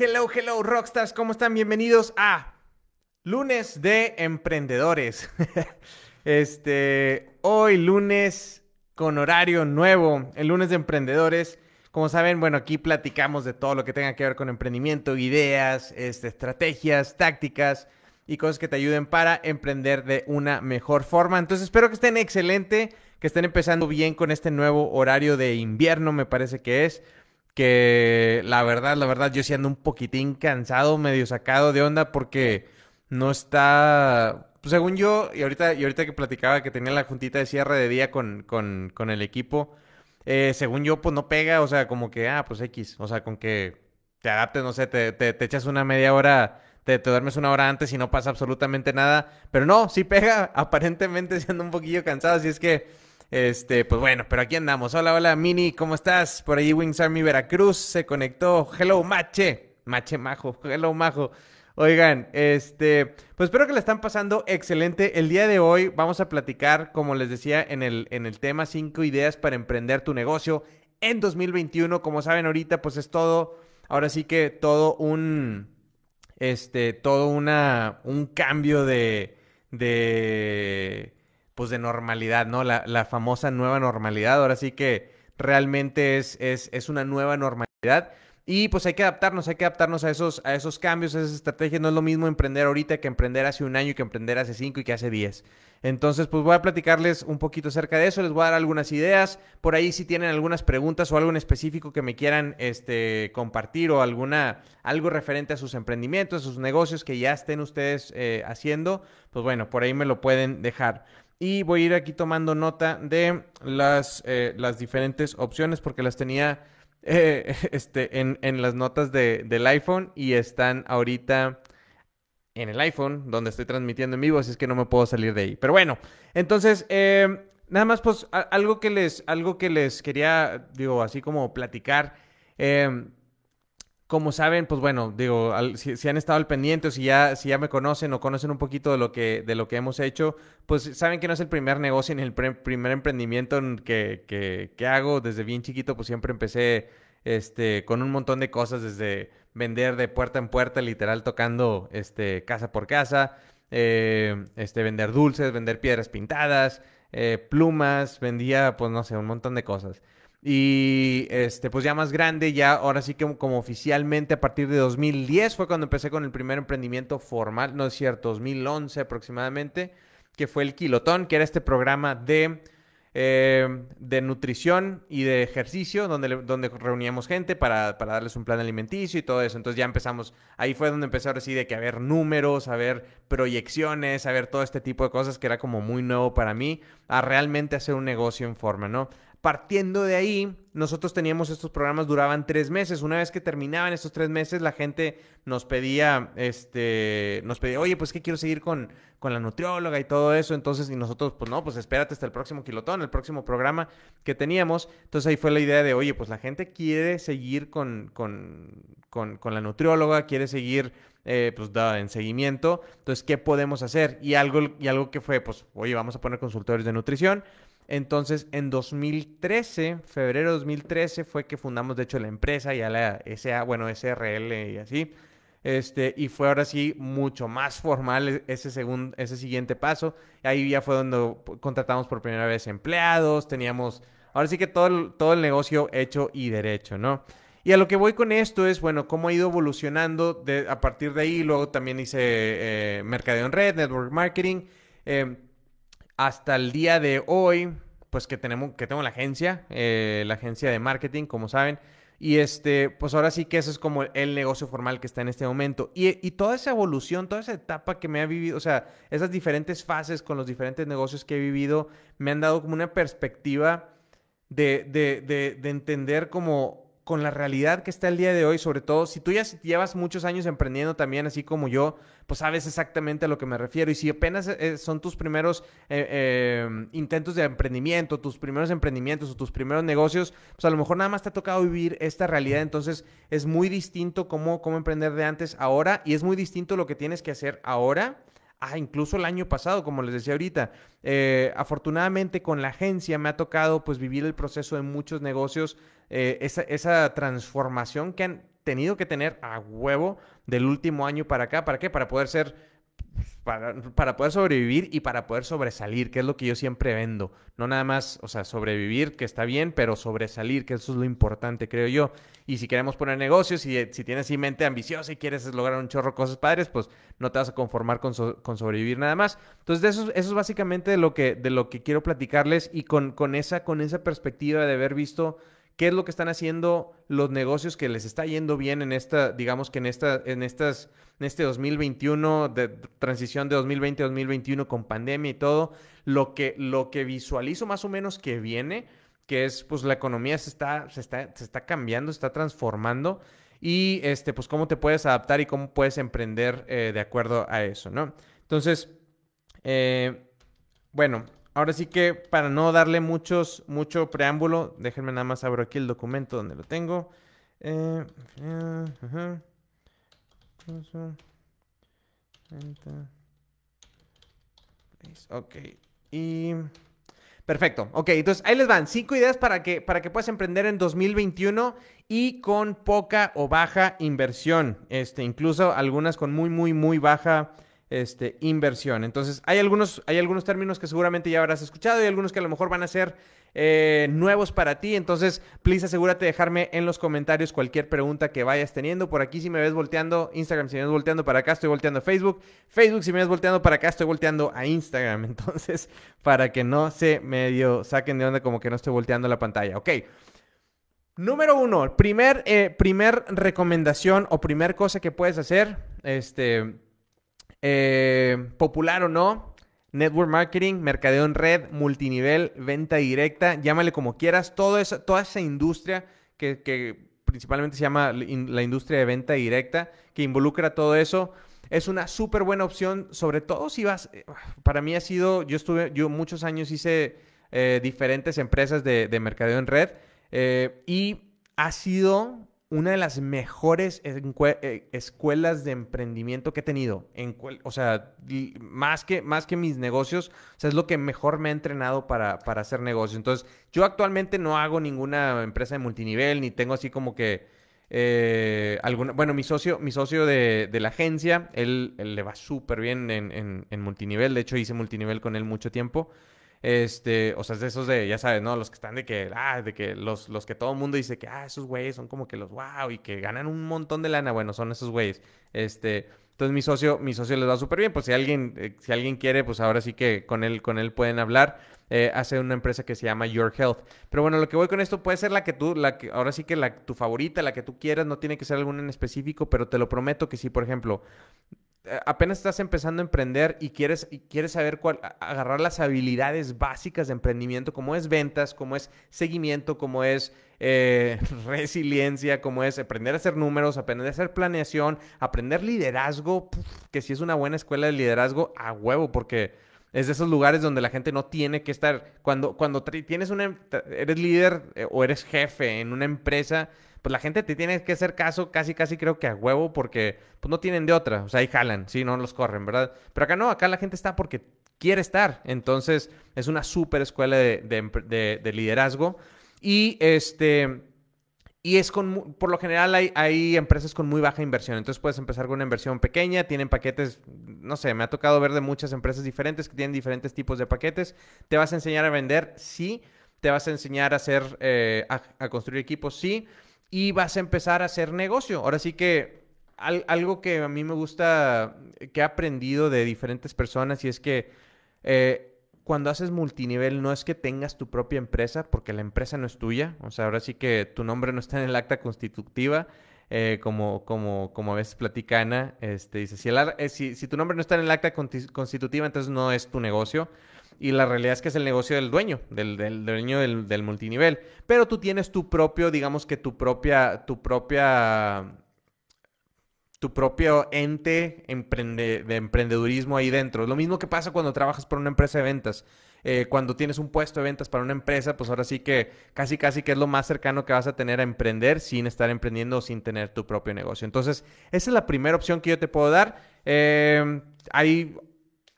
Hello, hello, rockstars, ¿cómo están? Bienvenidos a lunes de emprendedores. este, hoy lunes con horario nuevo, el lunes de emprendedores. Como saben, bueno, aquí platicamos de todo lo que tenga que ver con emprendimiento, ideas, este, estrategias, tácticas y cosas que te ayuden para emprender de una mejor forma. Entonces espero que estén excelente, que estén empezando bien con este nuevo horario de invierno, me parece que es que la verdad, la verdad, yo siendo un poquitín cansado, medio sacado de onda porque no está, pues, según yo, y ahorita, y ahorita que platicaba que tenía la juntita de cierre de día con, con, con el equipo, eh, según yo, pues no pega, o sea, como que, ah, pues X, o sea, con que te adaptes, no sé, te, te, echas una media hora, te, te, duermes una hora antes y no pasa absolutamente nada, pero no, sí pega, aparentemente siendo un poquillo cansado, así es que... Este, pues bueno, pero aquí andamos. Hola, hola, Mini, ¿cómo estás? Por ahí Wings Army Veracruz se conectó. Hello, Mache. Mache Majo. Hello, Majo. Oigan, este, pues espero que le están pasando excelente. El día de hoy vamos a platicar, como les decía, en el, en el tema 5 ideas para emprender tu negocio en 2021. Como saben ahorita, pues es todo, ahora sí que todo un, este, todo una, un cambio de, de, pues de normalidad, ¿no? La, la, famosa nueva normalidad. Ahora sí que realmente es, es, es, una nueva normalidad. Y pues hay que adaptarnos, hay que adaptarnos a esos, a esos cambios, a esas estrategias. No es lo mismo emprender ahorita que emprender hace un año, que emprender hace cinco y que hace diez. Entonces, pues voy a platicarles un poquito acerca de eso, les voy a dar algunas ideas. Por ahí si tienen algunas preguntas o algo en específico que me quieran este, compartir o alguna, algo referente a sus emprendimientos, a sus negocios que ya estén ustedes eh, haciendo, pues bueno, por ahí me lo pueden dejar. Y voy a ir aquí tomando nota de las, eh, las diferentes opciones porque las tenía eh, este, en, en, las notas de, del iPhone y están ahorita en el iPhone donde estoy transmitiendo en vivo, así es que no me puedo salir de ahí. Pero bueno, entonces, eh, nada más pues algo que les, algo que les quería, digo, así como platicar. Eh, como saben, pues bueno, digo, al, si, han estado al pendiente o si ya, si ya me conocen o conocen un poquito de lo, que, de lo que hemos hecho, pues saben que no es el primer negocio ni el pre primer emprendimiento que, que, que, hago. Desde bien chiquito, pues siempre empecé este, con un montón de cosas, desde vender de puerta en puerta, literal tocando este, casa por casa, eh, este, vender dulces, vender piedras pintadas, eh, plumas, vendía, pues no sé, un montón de cosas. Y este, pues ya más grande, ya ahora sí que como oficialmente a partir de 2010 fue cuando empecé con el primer emprendimiento formal, no es cierto, 2011 aproximadamente, que fue el Kilotón, que era este programa de, eh, de nutrición y de ejercicio, donde, donde reuníamos gente para, para, darles un plan alimenticio y todo eso. Entonces ya empezamos, ahí fue donde empecé ahora sí de que a ver números, a ver proyecciones, a ver todo este tipo de cosas que era como muy nuevo para mí, a realmente hacer un negocio en forma, ¿no? Partiendo de ahí, nosotros teníamos estos programas, duraban tres meses. Una vez que terminaban estos tres meses, la gente nos pedía, este, nos pedía, oye, pues que quiero seguir con, con la nutrióloga y todo eso. Entonces, y nosotros, pues no, pues espérate hasta el próximo kilotón, el próximo programa que teníamos. Entonces ahí fue la idea de, oye, pues la gente quiere seguir con, con, con, con la nutrióloga, quiere seguir eh, pues da en seguimiento. Entonces, ¿qué podemos hacer? Y algo, y algo que fue, pues, oye, vamos a poner consultores de nutrición. Entonces, en 2013, febrero de 2013, fue que fundamos, de hecho, la empresa, ya la SA, bueno, SRL y así. Este, y fue ahora sí mucho más formal ese, segundo, ese siguiente paso. Ahí ya fue donde contratamos por primera vez empleados, teníamos, ahora sí que todo el, todo el negocio hecho y derecho, ¿no? Y a lo que voy con esto es, bueno, cómo ha ido evolucionando de, a partir de ahí. Luego también hice eh, mercadeo en red, network marketing. Eh, hasta el día de hoy, pues que tenemos, que tengo la agencia, eh, la agencia de marketing, como saben. Y este, pues ahora sí que eso es como el negocio formal que está en este momento. Y, y, toda esa evolución, toda esa etapa que me ha vivido, o sea, esas diferentes fases con los diferentes negocios que he vivido, me han dado como una perspectiva de, de, de, de entender como con la realidad que está el día de hoy, sobre todo si tú ya llevas muchos años emprendiendo también, así como yo, pues sabes exactamente a lo que me refiero. Y si apenas eh, son tus primeros eh, eh, intentos de emprendimiento, tus primeros emprendimientos o tus primeros negocios, pues a lo mejor nada más te ha tocado vivir esta realidad. Entonces es muy distinto cómo, cómo emprender de antes ahora y es muy distinto lo que tienes que hacer ahora Ah, incluso el año pasado, como les decía ahorita. Eh, afortunadamente con la agencia me ha tocado pues vivir el proceso de muchos negocios, eh, esa, esa, transformación que han tenido que tener a huevo del último año para acá. ¿Para qué? Para poder ser para, poder sobrevivir y para poder sobresalir, que es lo que yo siempre vendo. No nada más, o sea, sobrevivir, que está bien, pero sobresalir, que eso es lo importante, creo yo. Y si queremos poner negocios, y si tienes mente ambiciosa y quieres lograr un chorro cosas padres, pues no te vas a conformar con, sobrevivir nada más. Entonces, de eso, eso es básicamente de lo que, de lo que quiero platicarles y con, con, esa, con esa perspectiva de haber visto qué es lo que están haciendo los negocios que les está yendo bien en esta, digamos que en esta, en estas, en este 2021, de transición de 2020 a 2021 con pandemia y todo, lo que, lo que visualizo más o menos que viene, que es pues la economía se está, se está, se está cambiando, se está transformando y este, pues cómo te puedes adaptar y cómo puedes emprender eh, de acuerdo a eso, ¿no? Entonces, eh, bueno, Ahora sí que para no darle muchos, mucho preámbulo, déjenme nada más abro aquí el documento donde lo tengo. Eh, ok. Y... Perfecto. Ok, entonces ahí les van. Cinco ideas para que, para que puedas emprender en 2021 y con poca o baja inversión. Este, incluso algunas con muy, muy, muy baja este, inversión. Entonces, hay algunos, hay algunos términos que seguramente ya habrás escuchado y algunos que a lo mejor van a ser eh, nuevos para ti. Entonces, please asegúrate de dejarme en los comentarios cualquier pregunta que vayas teniendo. Por aquí, si me ves volteando, Instagram, si me ves volteando para acá, estoy volteando a Facebook. Facebook, si me ves volteando para acá, estoy volteando a Instagram. Entonces, para que no se medio saquen de onda como que no estoy volteando la pantalla. Ok. Número uno, primer, eh, primer recomendación o primer cosa que puedes hacer, este, eh, popular o no, network marketing, mercadeo en red, multinivel, venta directa, llámale como quieras, toda esa, toda esa industria que, principalmente se llama la industria de venta directa, que involucra todo eso, es una súper buena opción, sobre todo si vas, eh, para mí ha sido, yo estuve, yo muchos años hice eh, diferentes empresas de, de, mercadeo en red y ha sido una de las mejores eh, escuelas de emprendimiento que he tenido. En, o sea, más que, más que mis negocios, es lo que mejor me ha entrenado para, para hacer negocios. Entonces, yo actualmente no hago ninguna empresa de multinivel, ni tengo así como que eh. Bueno, mi socio, mi socio de, la agencia, él, le va súper bien en, en multinivel. De hecho, hice multinivel con él mucho tiempo. Este, o sea, es de esos de, ya sabes, ¿no? Los que están de que, ah, de que los, los que todo el mundo dice que, ah, esos güeyes son como que los wow y que ganan un montón de lana. Bueno, son esos güeyes. Este, entonces mi socio, mi socio les va súper bien. Pues si alguien, eh, si alguien quiere, pues ahora sí que con él, con él pueden hablar. Eh, hace una empresa que se llama Your Health. Pero bueno, lo que voy con esto puede ser la que tú, la que, ahora sí que la, tu favorita, la que tú quieras, no tiene que ser alguna en específico, pero te lo prometo que si, por ejemplo, apenas estás empezando a emprender y quieres, y quieres saber cuál, agarrar las habilidades básicas de emprendimiento, como es ventas, como es seguimiento, como es eh, resiliencia, como es aprender a hacer números, aprender a hacer planeación, aprender liderazgo, que si es una buena escuela de liderazgo, a huevo, porque es de esos lugares donde la gente no tiene que estar, cuando, cuando tienes una, eres líder eh, o eres jefe en una empresa, pues la gente te tiene que hacer caso casi, casi creo que a huevo porque pues no tienen de otra. O sea, ahí jalan, sí, no los corren, ¿verdad? Pero acá no, acá la gente está porque quiere estar. Entonces, es una súper escuela de, liderazgo. Y este... Y es con, por lo general hay, hay, empresas con muy baja inversión. Entonces puedes empezar con una inversión pequeña, tienen paquetes, no sé, me ha tocado ver de muchas empresas diferentes que tienen diferentes tipos de paquetes. Te vas a enseñar a vender, sí. Te vas a enseñar a hacer, eh, a, construir equipos, sí y vas a empezar a hacer negocio. Ahora sí que algo que a mí me gusta, que he aprendido de diferentes personas y es que eh, cuando haces multinivel no es que tengas tu propia empresa porque la empresa no es tuya. O sea, ahora sí que tu nombre no está en el acta constitutiva. Eh, como, como, como a veces platica Ana, este, dice, si, eh, si, si, tu nombre no está en el acta constitutiva, entonces no es tu negocio y la realidad es que es el negocio del dueño, del, dueño del, multinivel. Pero tú tienes tu propio, digamos que tu propia, tu propia, tu propio ente de emprendedurismo ahí dentro. Lo mismo que pasa cuando trabajas para una empresa de ventas. Eh, cuando tienes un puesto de ventas para una empresa, pues ahora sí que casi casi que es lo más cercano que vas a tener a emprender sin estar emprendiendo o sin tener tu propio negocio. Entonces, esa es la primera opción que yo te puedo dar. Eh, hay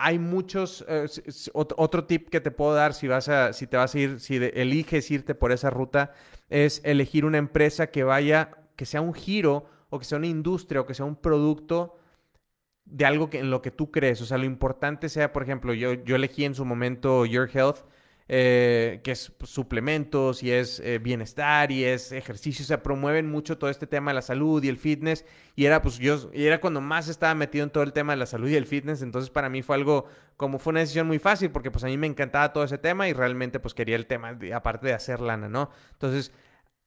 hay muchos, eh, otro tip que te puedo dar si vas a, si te vas a ir, si eliges irte por esa ruta, es elegir una empresa que vaya, que sea un giro o que sea una industria o que sea un producto de algo que, en lo que tú crees. O sea, lo importante sea, por ejemplo, yo, yo elegí en su momento Your Health, eh, que es suplementos y es eh, bienestar y es ejercicio. O sea, promueven mucho todo este tema de la salud y el fitness. Y era, pues, yo, y era cuando más estaba metido en todo el tema de la salud y el fitness. Entonces, para mí fue algo, como fue una decisión muy fácil, porque pues a mí me encantaba todo ese tema y realmente, pues, quería el tema, aparte de hacer lana, ¿no? Entonces,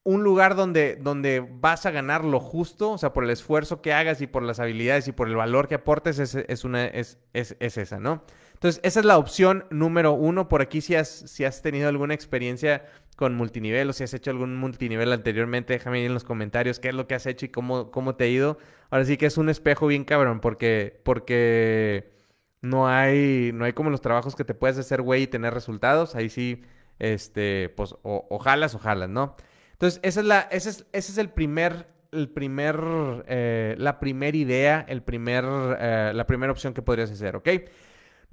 un lugar donde, donde vas a ganar lo justo, o sea, por el esfuerzo que hagas y por las habilidades y por el valor que aportes, es, una, es, es, esa, ¿no? Entonces, esa es la opción número uno. Por aquí, si has, si has tenido alguna experiencia con multinivel o si has hecho algún multinivel anteriormente, déjame ahí en los comentarios qué es lo que has hecho y cómo, cómo te ha ido. Ahora sí que es un espejo bien cabrón, porque, porque no hay, no hay como los trabajos que te puedes hacer, güey, y tener resultados. Ahí sí, este, pues, o, o ¿no? Entonces, esa es la, ese, es, ese es el primer, el primer, eh, la primera idea, el primer, eh, la primera opción que podrías hacer, ¿ok?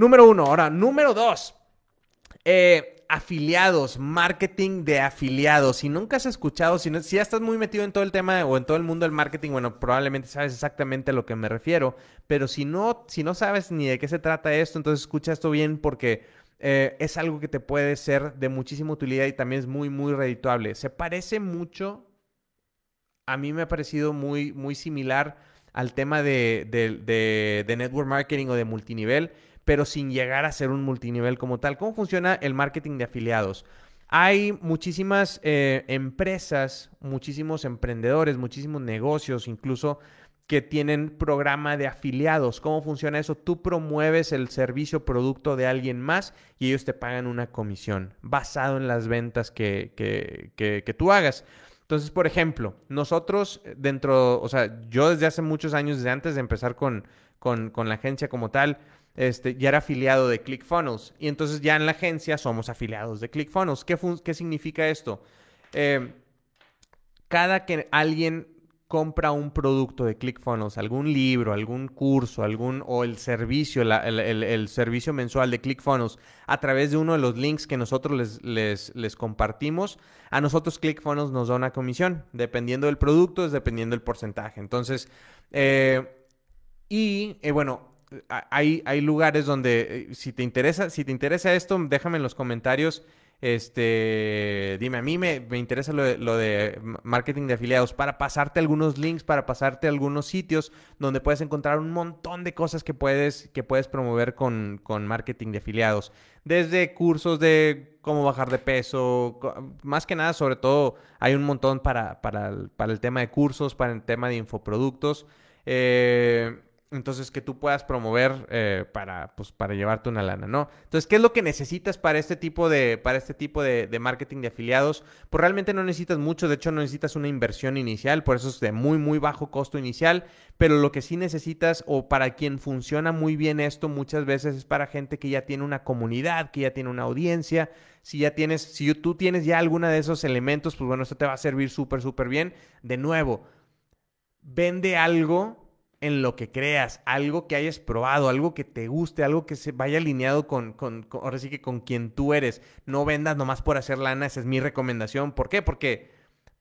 Número uno. Ahora, número dos. Eh, afiliados, marketing de afiliados. Si nunca has escuchado, si, ya estás muy metido en todo el tema o en todo el mundo del marketing, bueno, probablemente sabes exactamente a lo que me refiero. Pero si no, si no sabes ni de qué se trata esto, entonces escucha esto bien porque eh, es algo que te puede ser de muchísima utilidad y también es muy, muy redituable. Se parece mucho, a mí me ha parecido muy, muy similar al tema de, de, network marketing o de multinivel, pero sin llegar a ser un multinivel como tal. ¿Cómo funciona el marketing de afiliados? Hay muchísimas eh, empresas, muchísimos emprendedores, muchísimos negocios, incluso que tienen programa de afiliados. ¿Cómo funciona eso? Tú promueves el servicio producto de alguien más y ellos te pagan una comisión basado en las ventas que, que, tú hagas. Entonces, por ejemplo, nosotros dentro, o sea, yo desde hace muchos años, desde antes de empezar con, con, la agencia como tal, este, ya era afiliado de ClickFunnels. Y entonces ya en la agencia somos afiliados de ClickFunnels. ¿Qué, qué significa esto? Eh, cada que alguien compra un producto de ClickFunnels, algún libro, algún curso, algún o el servicio, el, servicio mensual de ClickFunnels a través de uno de los links que nosotros les, les, compartimos, a nosotros ClickFunnels nos da una comisión, dependiendo del producto, es dependiendo del porcentaje. Entonces, eh, y eh, bueno, hay, hay lugares donde eh, si te interesa, si te interesa esto, déjame en los comentarios este, dime, a mí me, interesa lo de, marketing de afiliados para pasarte algunos links, para pasarte algunos sitios donde puedes encontrar un montón de cosas que puedes, que puedes promover con, marketing de afiliados. Desde cursos de cómo bajar de peso, más que nada, sobre todo, hay un montón para, para, para el tema de cursos, para el tema de infoproductos. Eh, entonces que tú puedas promover eh, para, pues, para llevarte una lana, ¿no? Entonces, ¿qué es lo que necesitas para este tipo de, para este tipo de, marketing de afiliados? Pues realmente no necesitas mucho, de hecho no necesitas una inversión inicial, por eso es de muy, muy bajo costo inicial, pero lo que sí necesitas o para quien funciona muy bien esto muchas veces es para gente que ya tiene una comunidad, que ya tiene una audiencia, si ya tienes, si tú tienes ya alguna de esos elementos, pues bueno, esto te va a servir súper, súper bien. De nuevo, vende algo en lo que creas, algo que hayas probado, algo que te guste, algo que se vaya alineado con, con, ahora sí que con quien tú eres. No vendas nomás por hacer lana, esa es mi recomendación. ¿Por qué? Porque,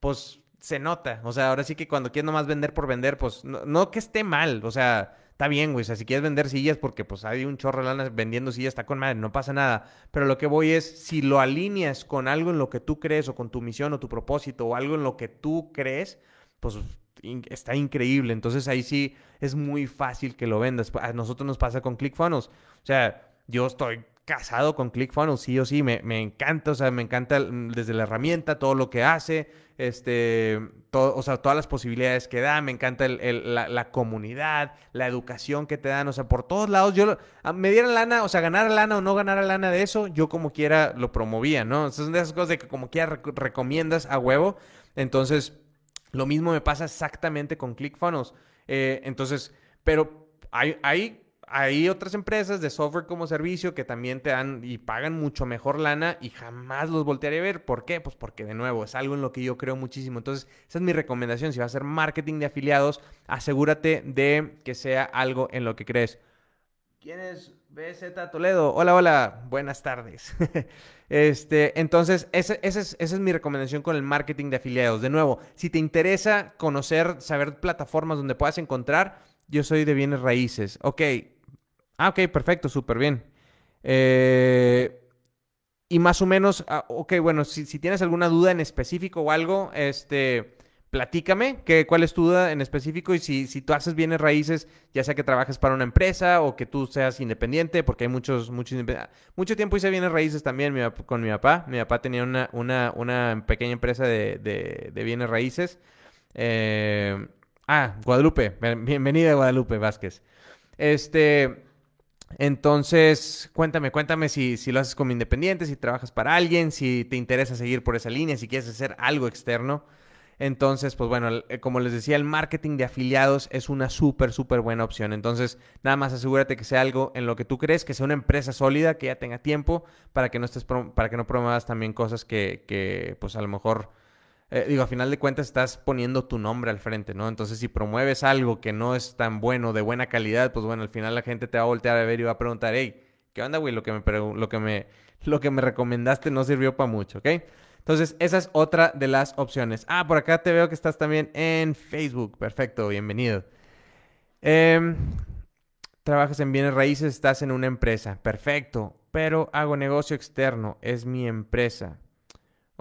pues, se nota. O sea, ahora sí que cuando quieres nomás vender por vender, pues, no, que esté mal. O sea, está bien, güey. O sea, si quieres vender sillas porque, pues, hay un chorro de lana vendiendo sillas, está con madre, no pasa nada. Pero lo que voy es, si lo alineas con algo en lo que tú crees, o con tu misión, o tu propósito, o algo en lo que tú crees, pues está increíble. Entonces ahí sí es muy fácil que lo vendas. A nosotros nos pasa con ClickFunnels. O sea, yo estoy casado con ClickFunnels, sí o sí, me, encanta, o sea, me encanta desde la herramienta, todo lo que hace, este, todo, o sea, todas las posibilidades que da, me encanta la, comunidad, la educación que te dan, o sea, por todos lados, yo, me diera lana, o sea, ganar lana o no ganar lana de eso, yo como quiera lo promovía, ¿no? Esas son de esas cosas que como quiera recomiendas a huevo, entonces lo mismo me pasa exactamente con ClickFunnels. Eh, entonces, pero hay, hay, hay otras empresas de software como servicio que también te dan y pagan mucho mejor lana y jamás los voltearé a ver. ¿Por qué? Pues porque de nuevo es algo en lo que yo creo muchísimo. Entonces, esa es mi recomendación. Si vas a hacer marketing de afiliados, asegúrate de que sea algo en lo que crees. ¿Quién es BZ Toledo. Hola, hola. Buenas tardes. este, entonces, esa, es, esa es mi recomendación con el marketing de afiliados. De nuevo, si te interesa conocer, saber plataformas donde puedas encontrar, yo soy de bienes raíces. Ok. Ah, ok, perfecto, súper bien. Eh, y más o menos, ah, ok, bueno, si, si, tienes alguna duda en específico o algo, este, platícame que, cuál es tu duda en específico y si, si tú haces bienes raíces, ya sea que trabajes para una empresa o que tú seas independiente, porque hay muchos, muchos mucho tiempo hice bienes raíces también con mi papá. Mi papá tenía una, una, una pequeña empresa de, de, bienes raíces. Eh, ah, Guadalupe, bienvenida Guadalupe Vázquez. Este, entonces, cuéntame, cuéntame si, si lo haces como independiente, si trabajas para alguien, si te interesa seguir por esa línea, si quieres hacer algo externo. Entonces, pues bueno, eh, como les decía, el marketing de afiliados es una súper, súper buena opción. Entonces, nada más asegúrate que sea algo en lo que tú crees, que sea una empresa sólida, que ya tenga tiempo, para que no estés, para que no promuevas también cosas que, que pues a lo mejor, eh, digo, a final de cuentas estás poniendo tu nombre al frente, ¿no? Entonces, si promueves algo que no es tan bueno, de buena calidad, pues bueno, al final la gente te va a voltear a ver y va a preguntar, hey, ¿qué onda, güey? Lo que me, lo que me, lo que me recomendaste no sirvió para mucho, ¿ok? Entonces, esa es otra de las opciones. Ah, por acá te veo que estás también en Facebook. Perfecto, bienvenido. Em, trabajas en bienes raíces, estás en una empresa. Perfecto, pero hago negocio externo, es mi empresa.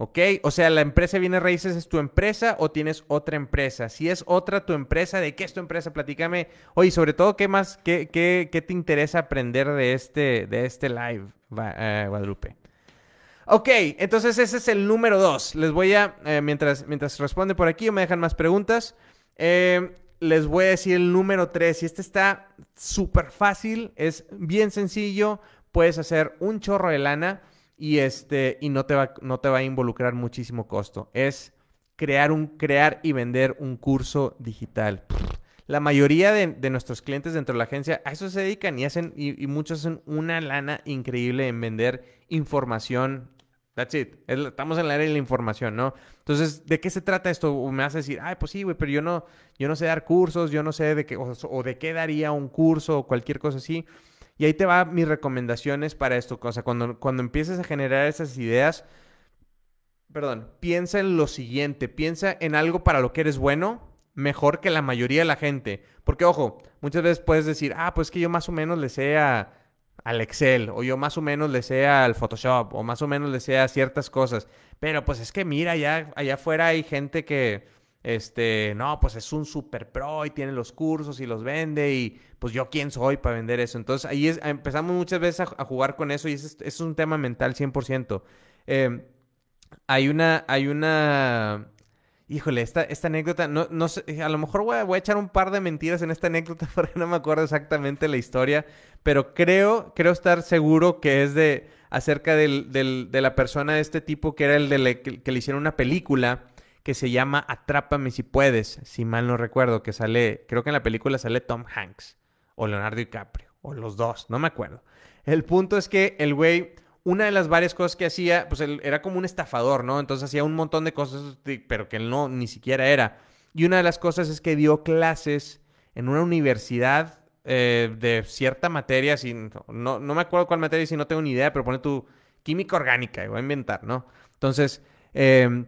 ¿Ok? O sea, la empresa de bienes raíces es tu empresa o tienes otra empresa. Si es otra tu empresa, ¿de qué es tu empresa? Platícame. Oye, sobre todo, ¿qué más, qué, qué, te interesa aprender de este, de este live, eh, Guadalupe? Ok, entonces ese es el número dos. Les voy a, eh, mientras, mientras responde por aquí o me dejan más preguntas, eh, les voy a decir el número tres. Y este está súper fácil, es bien sencillo. Puedes hacer un chorro de lana y, este, y no, te va, no te va a involucrar muchísimo costo. Es crear, un, crear y vender un curso digital. La mayoría de, nuestros clientes dentro de la agencia a eso se dedican y hacen, y, y muchos hacen una lana increíble en vender información That's it. Estamos en la era de la información, ¿no? Entonces, ¿de qué se trata esto? me hace decir, ay, pues sí, güey, pero yo no, yo no sé dar cursos, yo no sé de qué, o, de qué daría un curso o cualquier cosa así. Y ahí te va mis recomendaciones para esto. O sea, cuando, cuando empieces a generar esas ideas, perdón, piensa en lo siguiente, piensa en algo para lo que eres bueno, mejor que la mayoría de la gente. Porque, ojo, muchas veces puedes decir, ah, pues que yo más o menos le sé a al Excel, o yo más o menos le sea al Photoshop, o más o menos le sea ciertas cosas. Pero pues es que mira, allá, allá afuera hay gente que, este, no, pues es un super pro y tiene los cursos y los vende y pues yo quién soy para vender eso. Entonces ahí empezamos muchas veces a, jugar con eso y es, es un tema mental 100%. Em, hay una, hay una Híjole, esta, esta anécdota, no, no sé, a lo mejor voy a, voy a, echar un par de mentiras en esta anécdota porque no me acuerdo exactamente la historia, pero creo, creo estar seguro que es de acerca del, del, de la persona de este tipo que era el de que, le hicieron una película que se llama Atrápame si puedes, si mal no recuerdo, que sale, creo que en la película sale Tom Hanks o Leonardo DiCaprio, o los dos, no me acuerdo. El punto es que el güey una de las varias cosas que hacía, pues él era como un estafador, ¿no? Entonces hacía un montón de cosas, pero que él no ni siquiera era. Y una de las cosas es que dio clases en una universidad eh, de cierta materia, sin, no, no me acuerdo cuál materia, si no tengo ni idea, pero pone tu química orgánica, voy a inventar, ¿no? Entonces, em,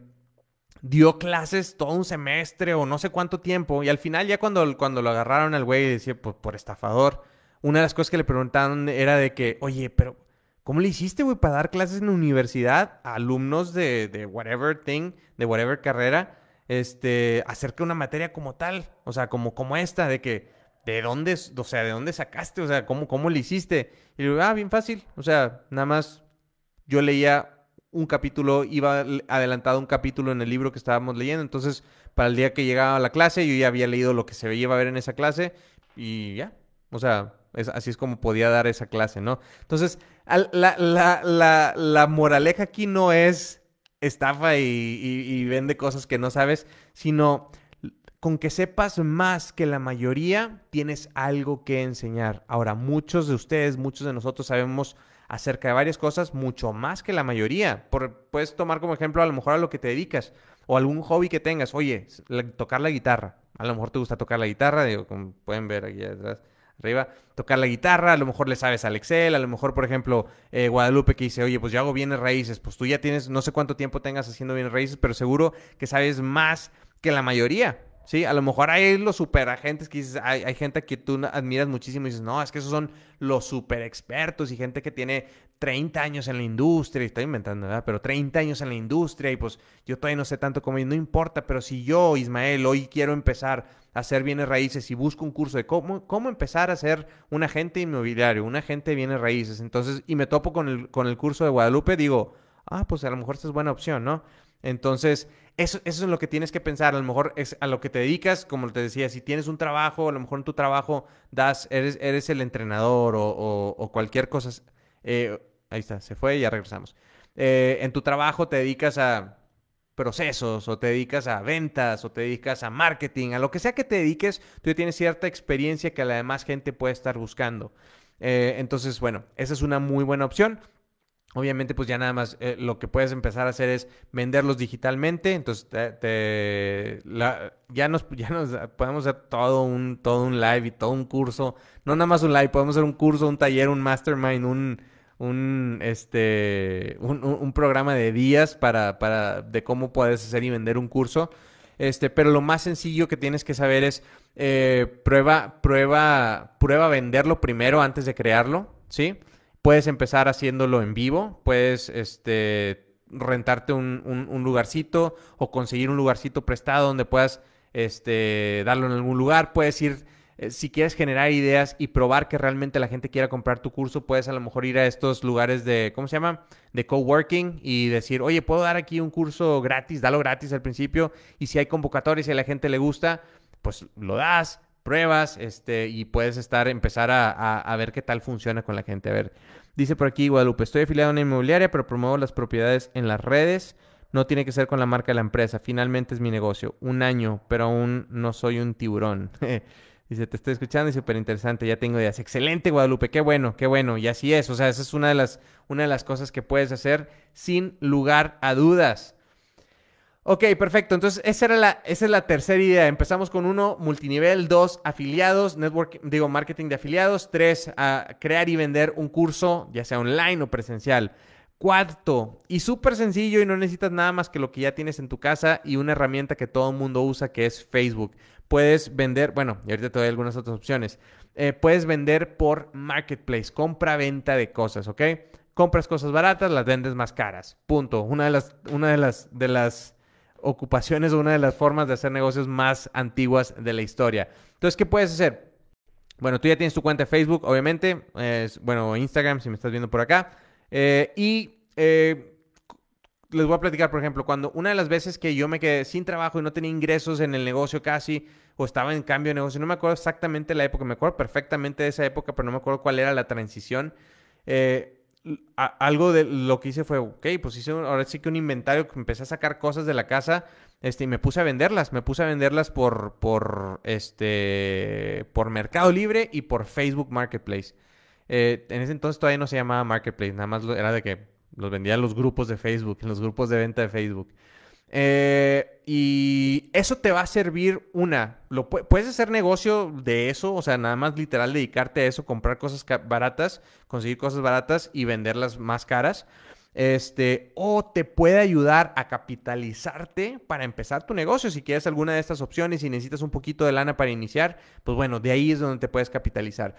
dio clases todo un semestre o no sé cuánto tiempo, y al final ya cuando, cuando lo agarraron al güey, decía, pues por estafador, una de las cosas que le preguntaron era de que, oye, pero ¿Cómo le hiciste, güey, para dar clases en universidad a alumnos de, de whatever thing, de whatever carrera, este, acerca de una materia como tal? O sea, como, como esta, de que, ¿de dónde, o sea, de dónde sacaste? O sea, ¿cómo, cómo le hiciste? Y digo, ah, bien fácil. O sea, nada más yo leía un capítulo, iba adelantado un capítulo en el libro que estábamos leyendo. Entonces, para el día que llegaba a la clase, yo ya había leído lo que se iba a ver en esa clase y ya. O sea, así es como podía dar esa clase, ¿no? Entonces, la, la, la, moraleja aquí no es estafa y, vende cosas que no sabes, sino con que sepas más que la mayoría, tienes algo que enseñar. Ahora, muchos de ustedes, muchos de nosotros sabemos acerca de varias cosas mucho más que la mayoría. puedes tomar como ejemplo a lo mejor a lo que te dedicas o algún hobby que tengas. Oye, tocar la guitarra. A lo mejor te gusta tocar la guitarra, digo, como pueden ver aquí atrás arriba, tocar la guitarra, a lo mejor le sabes al Excel, a lo mejor, por ejemplo, eh, Guadalupe que dice, oye, pues yo hago bienes raíces, pues tú ya tienes, no sé cuánto tiempo tengas haciendo bienes raíces, pero seguro que sabes más que la mayoría. Sí, a lo mejor hay los super agentes que dices, hay, hay, gente que tú admiras muchísimo y dices, no, es que esos son los super expertos y gente que tiene 30 años en la industria, y estoy inventando, ¿verdad? Pero 30 años en la industria y pues yo todavía no sé tanto como no importa, pero si yo, Ismael, hoy quiero empezar a hacer bienes raíces y busco un curso de cómo, cómo empezar a ser un agente inmobiliario, un agente de bienes raíces, entonces, y me topo con el, con el curso de Guadalupe, digo, ah, pues a lo mejor esta es buena opción, ¿no? Entonces, eso, eso, es lo que tienes que pensar. A lo mejor es a lo que te dedicas, como te decía, si tienes un trabajo, a lo mejor en tu trabajo das, eres, eres el entrenador o, cualquier cosa. Eh, ahí está, se fue y ya regresamos. Eh, en tu trabajo te dedicas a procesos o te dedicas a ventas o te dedicas a marketing, a lo que sea que te dediques, tú ya tienes cierta experiencia que la demás gente puede estar buscando. Eh, entonces, bueno, esa es una muy buena opción. Obviamente, pues ya nada más eh, lo que puedes empezar a hacer es venderlos digitalmente. Entonces, ya, nos, ya nos podemos hacer todo un, todo un live y todo un curso. No nada más un live, podemos hacer un curso, un taller, un mastermind, un, un, este, un, programa de días para, para, de cómo puedes hacer y vender un curso. Este, pero lo más sencillo que tienes que saber es eh, prueba, prueba, prueba venderlo primero antes de crearlo, ¿sí? Puedes empezar haciéndolo en vivo, puedes este, rentarte un, un, lugarcito o conseguir un lugarcito prestado donde puedas este, darlo en algún lugar. Puedes ir, eh, si quieres generar ideas y probar que realmente la gente quiera comprar tu curso, puedes a lo mejor ir a estos lugares de, ¿cómo se llama? De coworking y decir, oye, puedo dar aquí un curso gratis, dalo gratis al principio y si hay convocatorias y a la gente le gusta, pues lo das, pruebas este, y puedes estar, empezar a, ver qué tal funciona con la gente. A ver, dice por aquí Guadalupe, estoy afiliado a una inmobiliaria, pero promuevo las propiedades en las redes. No tiene que ser con la marca de la empresa. Finalmente es mi negocio. Un año, pero aún no soy un tiburón. Dice, te estoy escuchando y súper interesante, ya tengo ideas. Excelente, Guadalupe, qué bueno, qué bueno. Y así es, o sea, esa es una de las, una de las cosas que puedes hacer sin lugar a dudas. Ok, perfecto. Entonces, esa, era la, esa es la tercera idea. Empezamos con uno, multinivel. Dos, afiliados, network, digo, marketing de afiliados. Tres, a crear y vender un curso, ya sea online o presencial. Cuarto, y súper sencillo y no necesitas nada más que lo que ya tienes en tu casa y una herramienta que todo el mundo usa que es Facebook. Puedes vender, bueno, y ahorita te doy algunas otras opciones. Eh, puedes vender por marketplace, compra-venta de cosas, ¿ok? Compras cosas baratas, las vendes más caras. Punto. Una de las, una de las, de las ocupaciones o una de las formas de hacer negocios más antiguas de la historia. Entonces, ¿qué puedes hacer? Bueno, tú ya tienes tu cuenta de Facebook, obviamente. Es, bueno, Instagram, si me estás viendo por acá. Eh, y eh, les voy a platicar, por ejemplo, cuando una de las veces que yo me quedé sin trabajo y no tenía ingresos en el negocio casi, o estaba en cambio de negocio, no me acuerdo exactamente la época, me acuerdo perfectamente de esa época, pero no me acuerdo cuál era la transición. Eh, algo de lo que hice fue, ok, pues hice ahora sí que un inventario, empecé a sacar cosas de la casa, este, y me puse a venderlas, me puse a venderlas por, por, este, por Mercado Libre y por Facebook Marketplace. Eh, en ese entonces todavía no se llamaba Marketplace, nada más era de que los vendía en los grupos de Facebook, en los grupos de venta de Facebook. Eh, y eso te va a servir una. Lo, puedes hacer negocio de eso, o sea, nada más literal dedicarte a eso, comprar cosas baratas, conseguir cosas baratas y venderlas más caras. Este, o te puede ayudar a capitalizarte para empezar tu negocio. Si quieres alguna de estas opciones y necesitas un poquito de lana para iniciar, pues bueno, de ahí es donde te puedes capitalizar.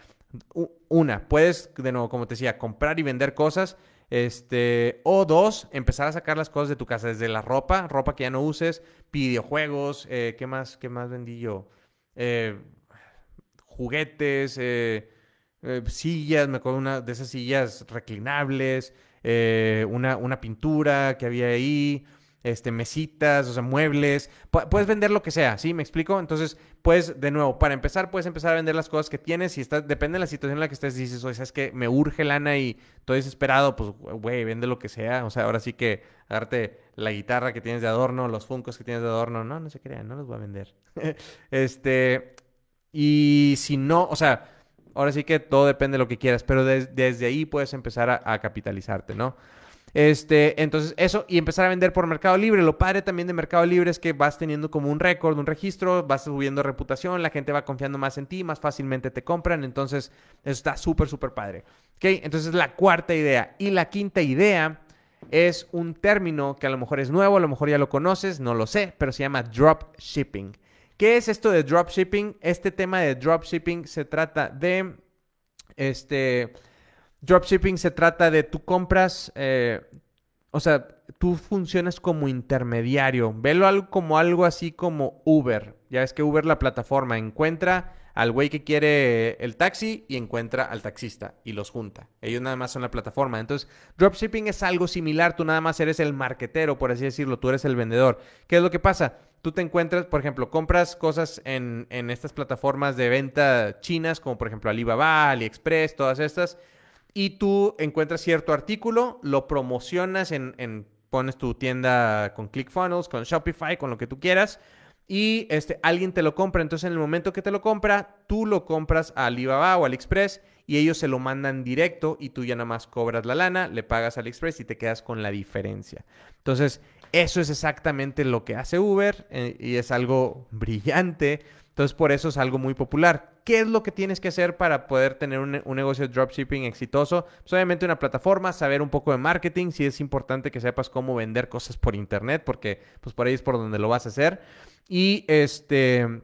Una, puedes, de nuevo, como te decía, comprar y vender cosas este, o dos, empezar a sacar las cosas de tu casa, desde la ropa, ropa que ya no uses, videojuegos, eh, ¿qué más, qué más vendí yo? Eh, juguetes, eh, sillas, me acuerdo una de esas sillas reclinables, una, una pintura que había ahí, este, mesitas, o sea, muebles. puedes vender lo que sea, ¿sí? ¿Me explico? Entonces, puedes, de nuevo, para empezar, puedes empezar a vender las cosas que tienes. Y está, depende de la situación en la que estés, dices, oye, ¿sabes que Me urge lana y estoy desesperado, pues, güey, vende lo que sea. O sea, ahora sí que agarte la guitarra que tienes de adorno, los funcos que tienes de adorno. No, no se crean, no los voy a vender. este, y si no, o sea, ahora sí que todo depende de lo que quieras, pero desde ahí puedes empezar a capitalizarte, ¿no? Este, entonces eso y empezar a vender por Mercado Libre. Lo padre también de Mercado Libre es que vas teniendo como un récord, un registro, vas subiendo reputación, la gente va confiando más en ti, más fácilmente te compran. Entonces, eso está súper, súper padre. ¿Ok? Entonces, la cuarta idea. Y la quinta idea es un término que a lo mejor es nuevo, a lo mejor ya lo conoces, no lo sé, pero se llama drop shipping. ¿Qué es esto de dropshipping? Este tema de dropshipping se trata de este Dropshipping se trata de tú compras, eh, o sea, tú funcionas como intermediario. Velo algo como algo así como Uber. Ya es que Uber la plataforma encuentra al güey que quiere el taxi y encuentra al taxista y los junta. Ellos nada más son la plataforma. Entonces, dropshipping es algo similar. Tú nada más eres el marquetero, por así decirlo. Tú eres el vendedor. ¿Qué es lo que pasa? Tú te encuentras, por ejemplo, compras cosas en, en estas plataformas de venta chinas, como por ejemplo Alibaba, AliExpress, todas estas y tú encuentras cierto artículo, lo promocionas en, pones tu tienda con ClickFunnels, con Shopify, con lo que tú quieras y este, alguien te lo compra. Entonces, en el momento que te lo compra, tú lo compras a Alibaba o AliExpress y ellos se lo mandan directo y tú ya nada más cobras la lana, le pagas a AliExpress y te quedas con la diferencia. Entonces, eso es exactamente lo que hace Uber eh, y es algo brillante entonces, por eso es algo muy popular. ¿Qué es lo que tienes que hacer para poder tener un, negocio de dropshipping exitoso? Pues obviamente una plataforma, saber un poco de marketing, sí es importante que sepas cómo vender cosas por internet, porque pues por ahí es por donde lo vas a hacer. Y este...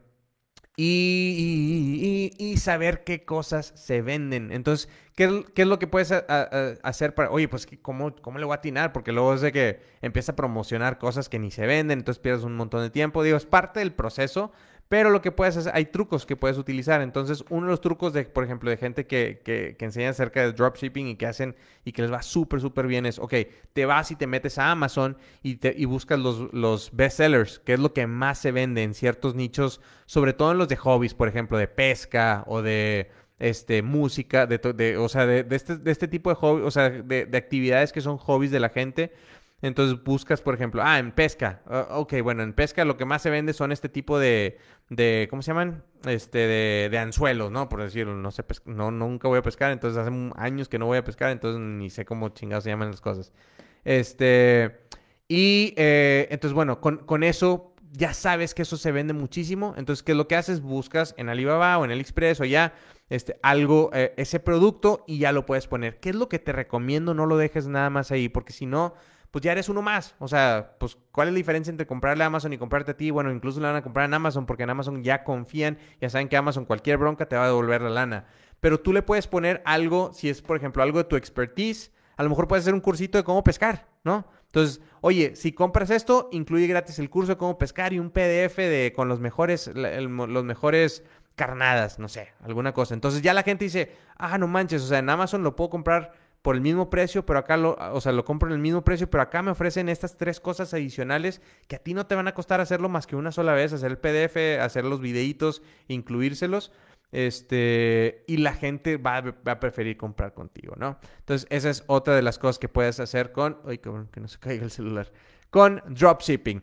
Y, saber qué cosas se venden. Entonces, ¿qué, es lo que puedes hacer para, oye, pues, ¿cómo, ¿cómo le voy a atinar? Porque luego es de que empieza a promocionar cosas que ni se venden, entonces pierdes un montón de tiempo. Digo, es parte del proceso, pero lo que puedes hacer, hay trucos que puedes utilizar. Entonces, uno de los trucos de, por ejemplo, de gente que, que, que enseña acerca de dropshipping y que hacen y que les va súper, súper bien es, ok, te vas y te metes a Amazon y, te, y buscas los, los bestsellers, que es lo que más se vende en ciertos nichos, sobre todo en los de hobbies, por ejemplo, de pesca o de este, música, de, de o sea, de, de, este, de este tipo de hobbies, o sea, de, de actividades que son hobbies de la gente. Entonces buscas, por ejemplo, ah, en pesca. Ah, ok, bueno, en pesca lo que más se vende son este tipo de, de ¿cómo se llaman? Este, de, de anzuelos, ¿no? Por decirlo, no sé, no, nunca voy a pescar, entonces hace años que no voy a pescar, entonces ni sé cómo chingados se llaman las cosas. Este, y eh, entonces, bueno, con, con eso ya sabes que eso se vende muchísimo. Entonces, ¿qué es lo que haces? Buscas en Alibaba o en AliExpress o ya este, algo, eh, ese producto y ya lo puedes poner. ¿Qué es lo que te recomiendo? No lo dejes nada más ahí, porque si no pues ya eres uno más. O sea, pues, ¿cuál es la diferencia entre comprarle a Amazon y comprarte a ti? Bueno, incluso le van a comprar en Amazon porque en Amazon ya confían, ya saben que Amazon cualquier bronca te va a devolver la lana. Pero tú le puedes poner algo, si es, por ejemplo, algo de tu expertise, a lo mejor puedes hacer un cursito de cómo pescar, ¿no? Entonces, oye, si compras esto, incluye gratis el curso de cómo pescar y un PDF de con los mejores, los mejores carnadas, no sé, alguna cosa. Entonces ya la gente dice, ah, no manches, o sea, en Amazon lo puedo comprar por el mismo precio, pero acá lo, o sea, lo compro en el mismo precio, pero acá me ofrecen estas tres cosas adicionales que a ti no te van a costar hacerlo más que una sola vez, hacer el PDF, hacer los videitos, incluírselos. Este, y la gente va, a preferir comprar contigo, ¿no? Entonces, esa es otra de las cosas que puedes hacer con. Ay, cabrón, que no se caiga el celular. Con dropshipping.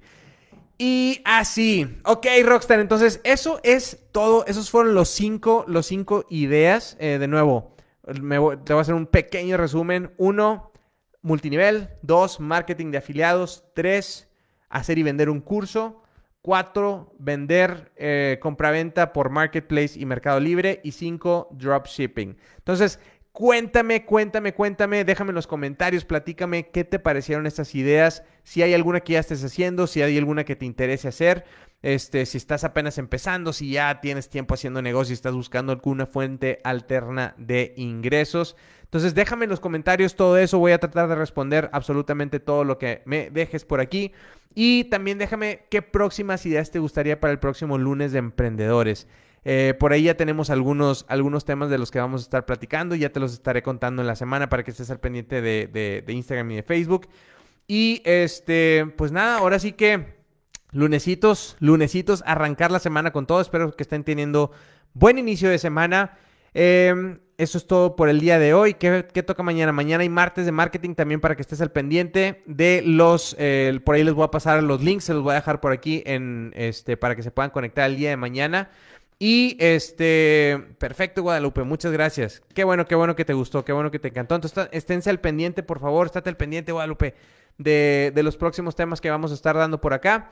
Y así. Ok, Rockstar. Entonces, eso es todo. Esos fueron los cinco, los cinco ideas. Eh, de nuevo, te voy a hacer un pequeño resumen. Uno, multinivel. Dos, marketing de afiliados. Tres, hacer y vender un curso. Cuatro, vender eh, compraventa por Marketplace y Mercado Libre. Y cinco, dropshipping. Entonces, cuéntame, cuéntame, cuéntame. Déjame en los comentarios, platícame qué te parecieron estas ideas. Si hay alguna que ya estés haciendo, si hay alguna que te interese hacer. Este, si estás apenas empezando, si ya tienes tiempo haciendo negocio estás buscando alguna fuente alterna de ingresos. Entonces déjame en los comentarios todo eso, voy a tratar de responder absolutamente todo lo que me dejes por aquí. Y también déjame qué próximas ideas te gustaría para el próximo lunes de emprendedores. Eh, por ahí ya tenemos algunos, algunos temas de los que vamos a estar platicando. Ya te los estaré contando en la semana para que estés al pendiente de, de Instagram y de Facebook. Y este, pues nada, ahora sí que lunesitos, lunesitos, arrancar la semana con todo. Espero que estén teniendo buen inicio de semana. Em, eso es todo por el día de hoy. ¿Qué, toca mañana? Mañana hay martes de marketing también para que estés al pendiente de los. por ahí les voy a pasar los links, se los voy a dejar por aquí en este para que se puedan conectar el día de mañana. Y este, perfecto Guadalupe, muchas gracias. Qué bueno, qué bueno que te gustó, qué bueno que te encantó. Entonces, esténse al pendiente, por favor, estate al pendiente Guadalupe de, de los próximos temas que vamos a estar dando por acá.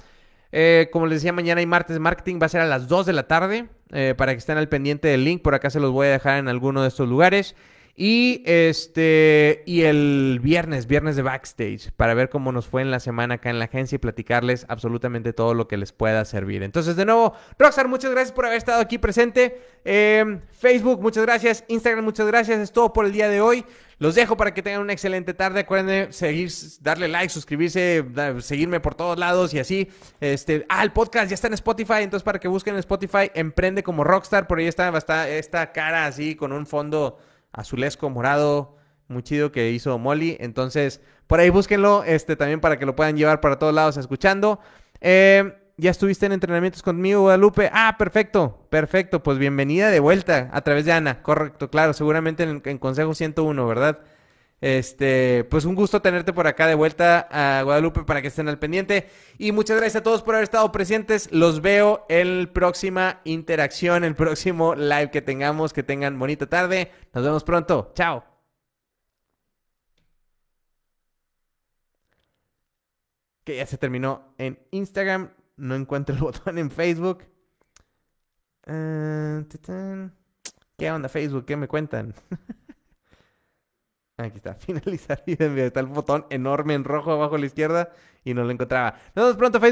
Eh, como les decía, mañana y martes marketing va a ser a las 2 de la tarde. Eh, para que estén al pendiente del link, por acá se los voy a dejar en alguno de estos lugares. Y este y el viernes, viernes de backstage, para ver cómo nos fue en la semana acá en la agencia y platicarles absolutamente todo lo que les pueda servir. Entonces, de nuevo, Rockstar, muchas gracias por haber estado aquí presente. Eh, Facebook, muchas gracias. Instagram, muchas gracias. Es todo por el día de hoy. Los dejo para que tengan una excelente tarde. Acuérdense seguir, darle like, suscribirse, seguirme por todos lados y así. Este, ah, el podcast ya está en Spotify, entonces para que busquen en Spotify, emprende como Rockstar. Por ahí está, está esta cara así con un fondo azulesco, morado, muy chido que hizo Molly. Entonces, por ahí búsquenlo, este, también para que lo puedan llevar para todos lados escuchando. Eh, ya estuviste en entrenamientos conmigo, Guadalupe. Ah, perfecto, perfecto. Pues bienvenida de vuelta a través de Ana. Correcto, claro, seguramente en, en Consejo 101, ¿verdad? Este, pues un gusto tenerte por acá de vuelta a Guadalupe para que estén al pendiente. Y muchas gracias a todos por haber estado presentes. Los veo en próxima interacción, el próximo live que tengamos. Que tengan bonita tarde. Nos vemos pronto. Chao. Que ya se terminó en Instagram. No encuentro el botón en Facebook. Uh, ¿Qué onda Facebook? ¿Qué me cuentan? Aquí está, finalizar y Está el botón enorme en rojo abajo a la izquierda y no lo encontraba. Nos vemos pronto, Facebook.